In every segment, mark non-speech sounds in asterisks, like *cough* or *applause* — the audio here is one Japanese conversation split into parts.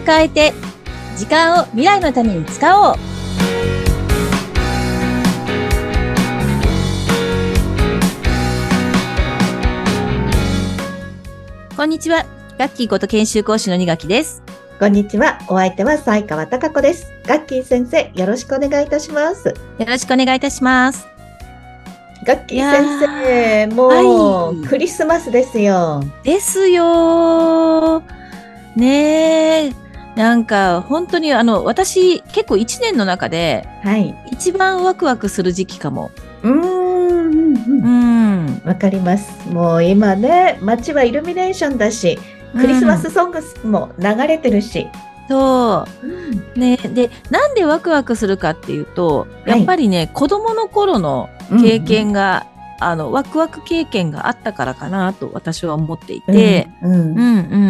を変えて、時間を未来のために使おう。こんにちは。ガッキーこと研修講師の二垣です。こんにちは。お相手は西川貴子です。ガッキー先生、よろしくお願いいたします。よろしくお願いいたします。ガッキー先生、もう、はいクリスマスですよ。ですよー。ねえ。なんか、本当にあの、私、結構一年の中で、はい。一番ワクワクする時期かも。うーんうんううん。ん。わかります。もう今ね、街はイルミネーションだし、クリスマスソングも流れてるし。そう。うんね、で、なんでワクワクするかっていうと、はいやっぱりね、子供の頃の経験が、あの、ワクワク経験があったからかなと私は思っていて、うん、うんうん、う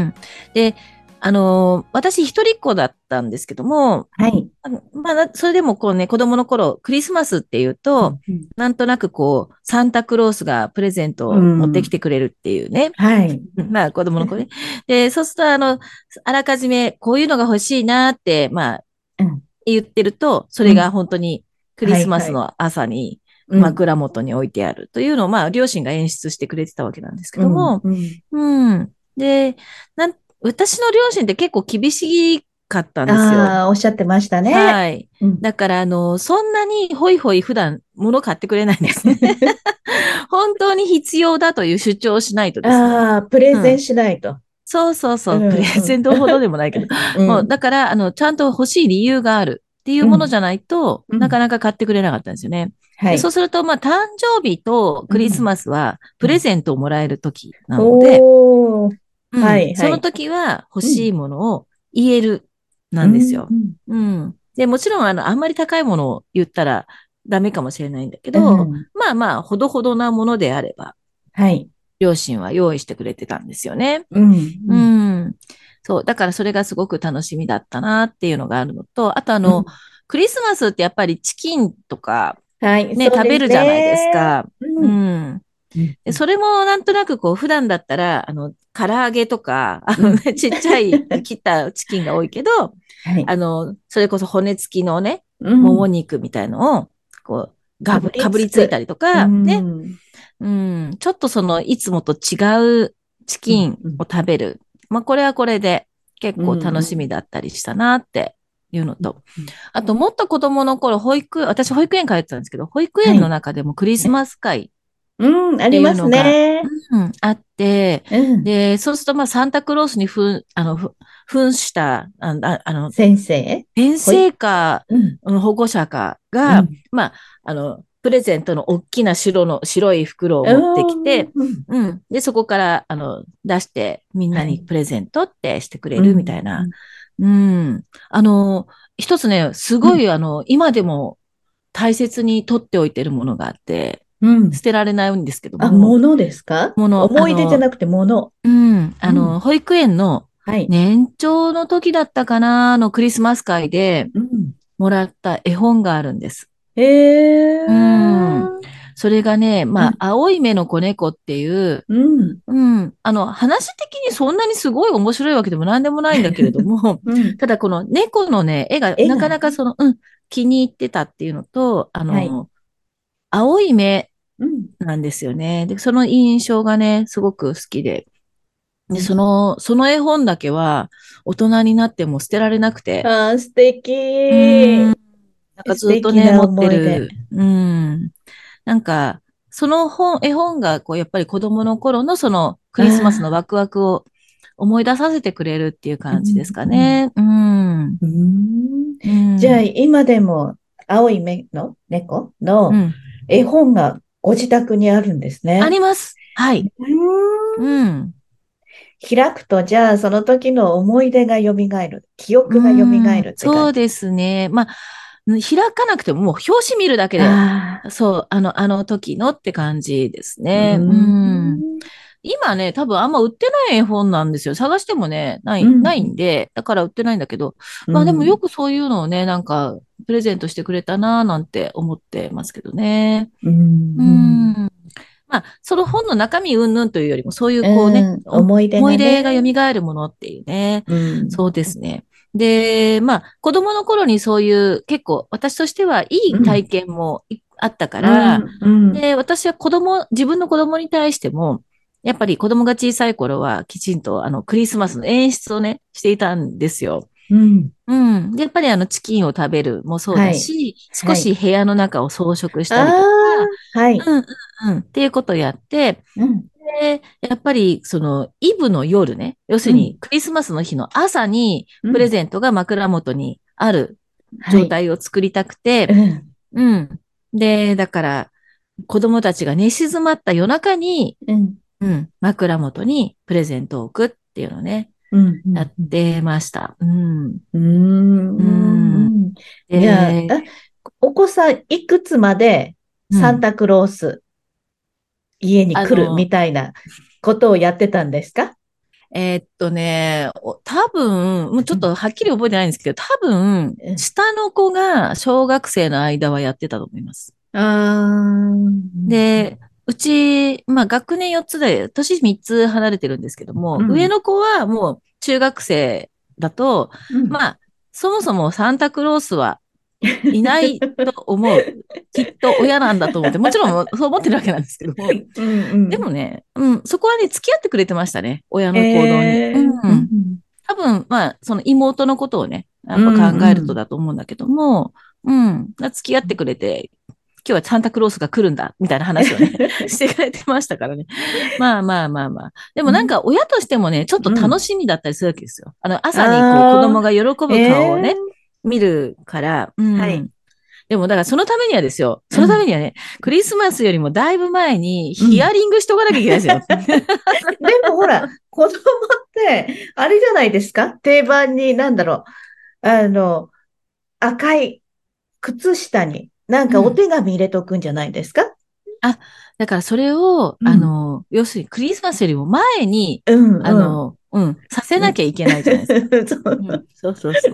ん。で、あのー私一人っ子だったんですけども、はい。まあ、それでもこうね、子供の頃、クリスマスっていうと、うんなんとなくこう、サンタクロースがプレゼントを持ってきてくれるっていうね。はい。*laughs* まあ、子供の子ね。で、そうすると、あの、あらかじめこういうのが欲しいなって、まあ、うん言ってると、それが本当にクリスマスの朝にうん枕元に置いてあるというのを、まあ、両親が演出してくれてたわけなんですけども、うんうんうん。で、なん、私の両親って結構厳しかったんですよ。ああ、おっしゃってましたね。はい。うんだから、あの、そんなにホイホイ普段物買ってくれないんですね。*laughs* 本当に必要だという主張をしないとですね。ああ、プレゼンしないと。そうそうそう、うんプレゼントほどでもないけど。うんもう、だから、あの、ちゃんと欲しい理由があるっていうものじゃないと、うんなかなか買ってくれなかったんですよね。はい。でそうすると、まあ、誕生日とクリスマスは、プレゼントをもらえる時なので、おーうんはいはいその時は欲しいものを言える、なんですよ。うんうん。で、もちろん、あの、あんまり高いものを言ったらダメかもしれないんだけど、うんまあまあ、ほどほどなものであれば、はい。両親は用意してくれてたんですよね。うん。ううんん。そう。だからそれがすごく楽しみだったなっていうのがあるのと、あとあの、クリスマスってやっぱりチキンとかはい。ね、食べるじゃないです。か。う。うんん。でそれもなんとなくこう、普段だったら、あの、唐揚げとか、あのね、*laughs* ちっちゃい切ったチキンが多いけど、はい。あの、それこそ骨付きのね、うん。もも肉みたいのを、こう、がぶ、かぶりついたりとか、ね、うん。うん、ちょっとその、いつもと違うチキンを食べる。まあ、これはこれで結構楽しみだったりしたなっていうのと、あと、もっと子供の頃、保育、私保育園通ってたんですけど、保育園の中でもクリスマス会、うん、ありますね。うんあって、うんで、そうすると、まあ、サンタクロースにふん、あの、ふ、扮した、あああの、先生？先生か、うん。うん保護者かが、うんまあ、あの、プレゼントの大きな白の、白い袋を持ってきて、うん、うん。で、そこから、あの、出して、みんなはいにプレゼントってしてくれるみたいな。うん。あの、一つね、すごい、あの、今でも大切に取っておいてるものがあって、うん。捨てられないんですけども。あ、ものですか？もの思い出じゃなくてもの。うん。あうの、保育園のはい。年長の時だったかな、あのクリスマス会でうん。もらった絵本があるんです。へえ。うんそれがね、まうんあ、青い目の子猫っていう、うん。うん。あの、話的にそんなにすごい面白いわけでも何でもないんだけれども、*laughs* うん。ただこの猫のね、絵がなかなかその、うん、気に入ってたっていうのと、あの、はい青い目うん。なんですよね。で、その印象がね、すごく好きで。で、うんその、その絵本だけは、大人になっても捨てられなくて、あー、素敵。うんなんかずっとね、持ってる。うん。なんか、その本、絵本が、こう、やっぱり子供の頃のそのクリスマスのワクワクを思い出させてくれるっていう感じですかね。うん。じゃあ、今でも、青い目の猫のうん。絵本がご自宅にあるんですね。あります。はい。うんうん。開くと、じゃあ、その時の思い出が蘇る。記憶が蘇る。そうですね。まあ、開かなくても、もう表紙見るだけで、あそう、あの、あの時のって感じですーね。ううんん。今ね、多分あんま売ってない絵本なんですよ。探してもね、ない、うんないんで、だから売ってないんだけど、まあでもよくそういうのをね、なんか、プレゼントしてくれたなぁなんて思ってますけどね。うんうん。まあ、その本の中身云々というよりも、そういうこうね、うん思い出がね思い出が蘇るものっていうね。うんそうですね。で、まあ、子供の頃にそういう結構私としてはいい体験もいあったから、うんうんで、私は子供、自分の子供に対しても、やっぱり子供が小さい頃はきちんとあのクリスマスの演出をね、していたんですよ。うん。うん。で、やっぱりあのチキンを食べるもそうだし、はい。少し部屋の中を装飾したりとか、はい。うんうんうん、っていうことをやって、うん。で、やっぱりそのイブの夜ね、要するにクリスマスの日の朝にプレゼントが枕元にある状態を作りたくて、はいうん。うん。で、だから、子供たちが寝静まった夜中に、うんうん、枕元にプレゼントを置くっていうのをね、うんやってました。うん。うん。うん。いや、であお子さんいくつまでサンタクロース家に来るみたいなことをやってたんですか？えーっとね、お多分、もうちょっとはっきり覚えてないんですけど、多分う、ん。下の子が小学生の間はやってたと思います。あで、うち、まあ学年4つで、年3つ離れてるんですけども、うん上の子はもう中学生だと、うんまあ、そもそもサンタクロースはいないと思う。*laughs* きっと親なんだと思って、もちろんそう思ってるわけなんですけども。うんうんでもね、うん、そこはね、付き合ってくれてましたね。親の行動に。えーうん、多分、まあ、その妹のことをね、やっぱ考えるとだと思うんだけども、うん、付き合ってくれて、今日はサンタクロースが来るんだ、みたいな話をね、*laughs* してくれてましたからね。まあまあまあまあ。でもなんか親としてもね、ちょっと楽しみだったりするわけですよ。あの、朝にこう子供が喜ぶ顔をね、見るから、うん。はい。でも、だからそのためにはですよ、そのためにはね、クリスマスよりもだいぶ前にヒアリングしておかなきゃいけないですよ。*laughs* *laughs* でもほら、子供って、あれじゃないですか？定番に、なんだろう、あの、赤い靴下に、なんかお手紙入れとくんじゃないですか、だからそれを、うんあの、要するにクリスマスよりも前に、うん、うん。あの、うん、させなきゃいけないじゃないですか。*laughs* そううんそうそうそ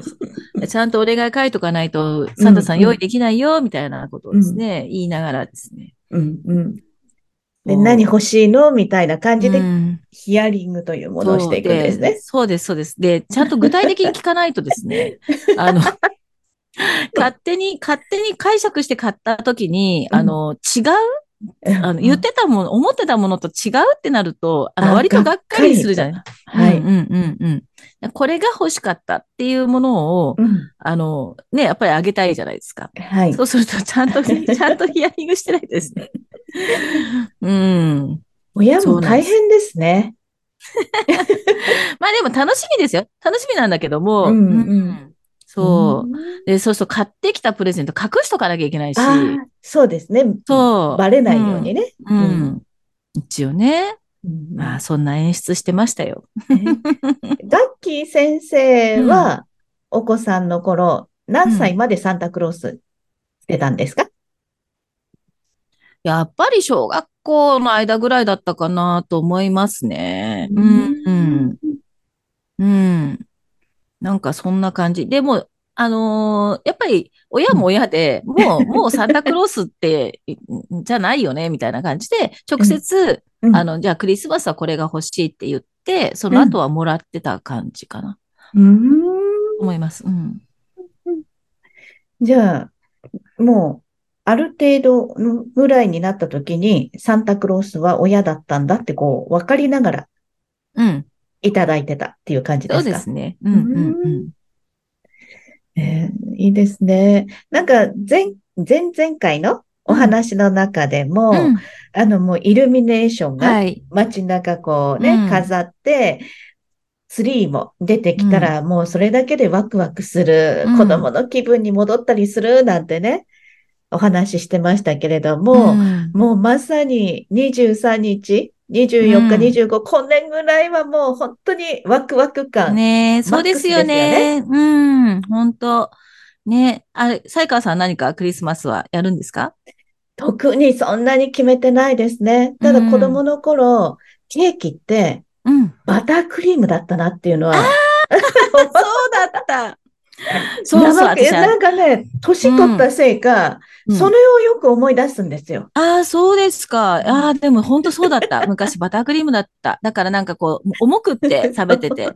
う。ちゃんとお願い書いとかないと、サンタさん用意できないよ、みたいなことをですね、言いながらですね。うん、うん。で、何欲しいの？みたいな感じで、うんヒアリングというものをしていくんですね。そうです、そうです。で、ちゃんと具体的に聞かないとですね、*laughs* あの、勝手に、勝手に解釈して買った時に、うんあの、違う？あの、言ってたもの、思ってたものと違うってなると、あの、あ割とがっかりするじゃない？はい。うんうんうんうん。これが欲しかったっていうものを、うんあの、ね、やっぱりあげたいじゃないですか。はいそ。うすると、ちゃんと、*laughs* ちゃんとヒアリングしてないとですね。*laughs* うん。親も大変ですね。*laughs* まあでも楽しみですよ。楽しみなんだけども。うんうんそう。んで、そうすると買ってきたプレゼント隠しとかなきゃいけないし。そうですね。そう。バレないようにね。うん。うん一応ね。うんまあ、そんな演出してましたよ。*laughs* ガッキー先生は、お子さんの頃、何歳までサンタクロースしてたんですか？やっぱり小学校の間ぐらいだったかなと思いますね。ううんん。うん。うん。なんかそんな感じ。でも、あのーやっぱり親も親で、もう、*laughs* もうサンタクロースって、いじゃないよね、みたいな感じで、直接、うんあの、じゃあクリスマスはこれが欲しいって言って、その後はもらってた感じかな、うん思います。うん。じゃあ、もう、ある程度のぐらいになった時に、サンタクロースは親だったんだって、こう、分かりながらうん。いただいてたっていう感じでそうすかですね。うん、うん、うん。えーいいですね。なんか、前、前々回のお話の中でも、うんあの、もうイルミネーションがはい。街中こうね、うん飾って、ツリーも出てきたら、もうそれだけでワクワクする、うん子供の気分に戻ったりするなんてね、お話ししてましたけれども、んもうまさに23日、24日、うん25、今年ぐらいはもう本当にワクワク感。ねえ、そうですよね。うん、本当ねあれ、才川さん何かクリスマスはやるんですか？特にそんなに決めてないですね。ただうん子供の頃、ケーキってうん。バタークリームだったなっていうのは、そうだった。*laughs* そうそう、なんかね、年取ったせいか、うんそれをよく思い出すんですよ。ああ、そうですか。ああ、でも本当そうだった。昔バタークリームだった。だからなんかこう、重くって *laughs* 食べてて。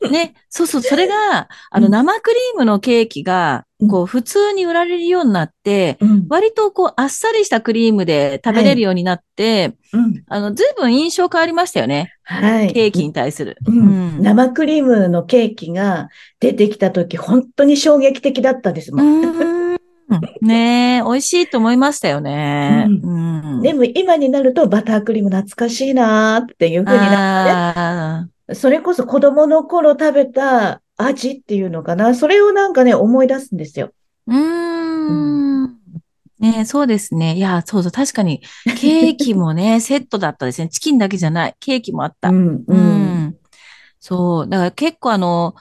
*laughs* ね、そうそう、それが、あの、うん生クリームのケーキがうん、こう、普通に売られるようになって、うん。割とこう、あっさりしたクリームで食べれるようになって、うん。あの、ずいぶん印象変わりましたよね。はい。ケーキに対する。うん。生クリームのケーキが出てきたとき、本当に衝撃的だったですもん。ねえ、美味しいと思いましたよね。ううん。でも今になるとバタークリーム懐かしいなーっていうふうになあって、それこそ子供の頃食べた味っていうのかな。それをなんかね、思い出すんですよ。ーうーん。ねえ、そうですね。いや、そうそう、確かに、ケーキもね、*laughs* セットだったですね。チキンだけじゃない。ケーキもあった。うん、う。ん。そう。だから結構あの、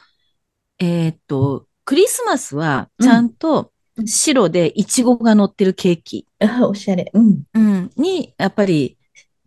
えーっと、クリスマスはちゃんとうん白でイチゴが乗ってるケーキ、あ、おしゃれ。うん。うん、に、やっぱり、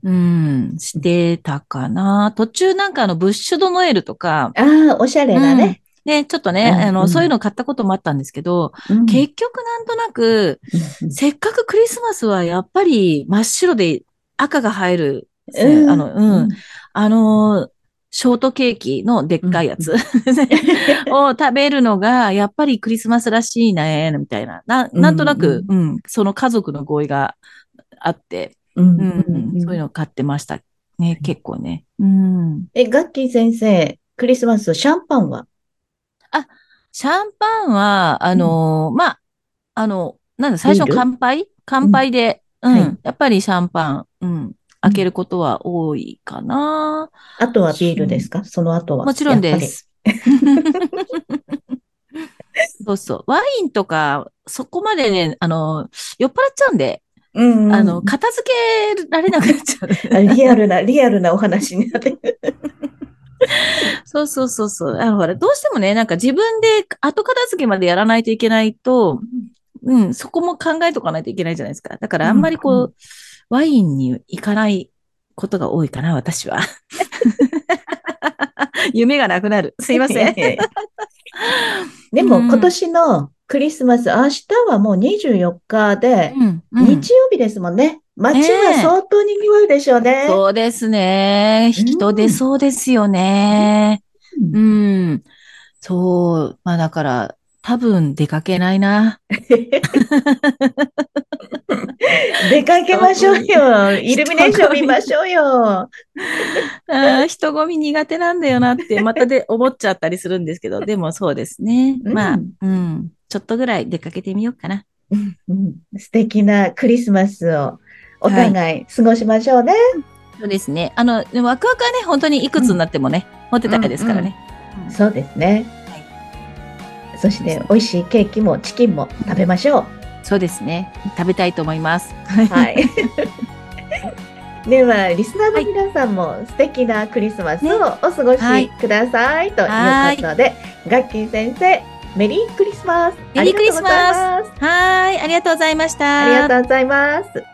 うん、してたかな。途中なんかあの、ブッシュドノエルとか、ああ、おしゃれなね。ね、ちょっとね、うんあの、うんそういうの買ったこともあったんですけど、うん。結局なんとなく、うんせっかくクリスマスはやっぱり真っ白で赤が入る、うん。あの、うん、あのーショートケーキのでっかいやつ、*laughs* を食べるのが、やっぱりクリスマスらしいね、みたいな。ななんとなく、うん、その家族の合意があって、うんうん、そういうのを買ってました。ね、結構ね。うん。え、ガッキー先生、クリスマス、シャンパンは？シャンパンは、あのーまあ、あの、なんだ、最初乾杯？乾杯で、うん、はいやっぱりシャンパン、うん、開けることは多いかな。あとはビールですか？その後は？もちろんです。*laughs* そうそう。ワインとか、そこまでね、あの、酔っ払っちゃうんで。うんうん。あの、片付けられなくなっちゃう。あリアルな、リアルなお話になってくる。そうそうそうそう。あの、ほら、どうしてもね、なんか自分で後片付けまでやらないといけないと、うん、そこも考えとかないといけないじゃないですか。だからあんまりこう、うんうワインに行かないことが多いかな、私は。*laughs* 夢がなくなる。すいません。でも、うん今年のクリスマス、明日はもう24日で、うんうん日曜日ですもんね。街は相当賑わうでしょうね。そうですね。人出そうですよね。ううん。そう。まあだから、多分出かけないな。*laughs* 出かけましょうよ。イルミネーション見ましょうよ。あー人混み苦手なんだよなって、またで思っちゃったりするんですけど、でもそうですね。うんまあ、うん。ちょっとぐらい出かけてみようかな。うん素敵なクリスマスをお互い過ごしましょうね。そうですね。あの、ワクワクはね、本当にいくつになってもね、持ってたいですからね。そうですね。そして、美味しいケーキもチキンも食べましょう。そうですね。食べたいと思います。はい。*laughs* *laughs* では、リスナーの皆さんも素敵なクリスマスをお過ごしください。ということで、ガッキー先生、メリークリスマス。メリークリスマス。はーい。ありがとうございました。ありがとうございます。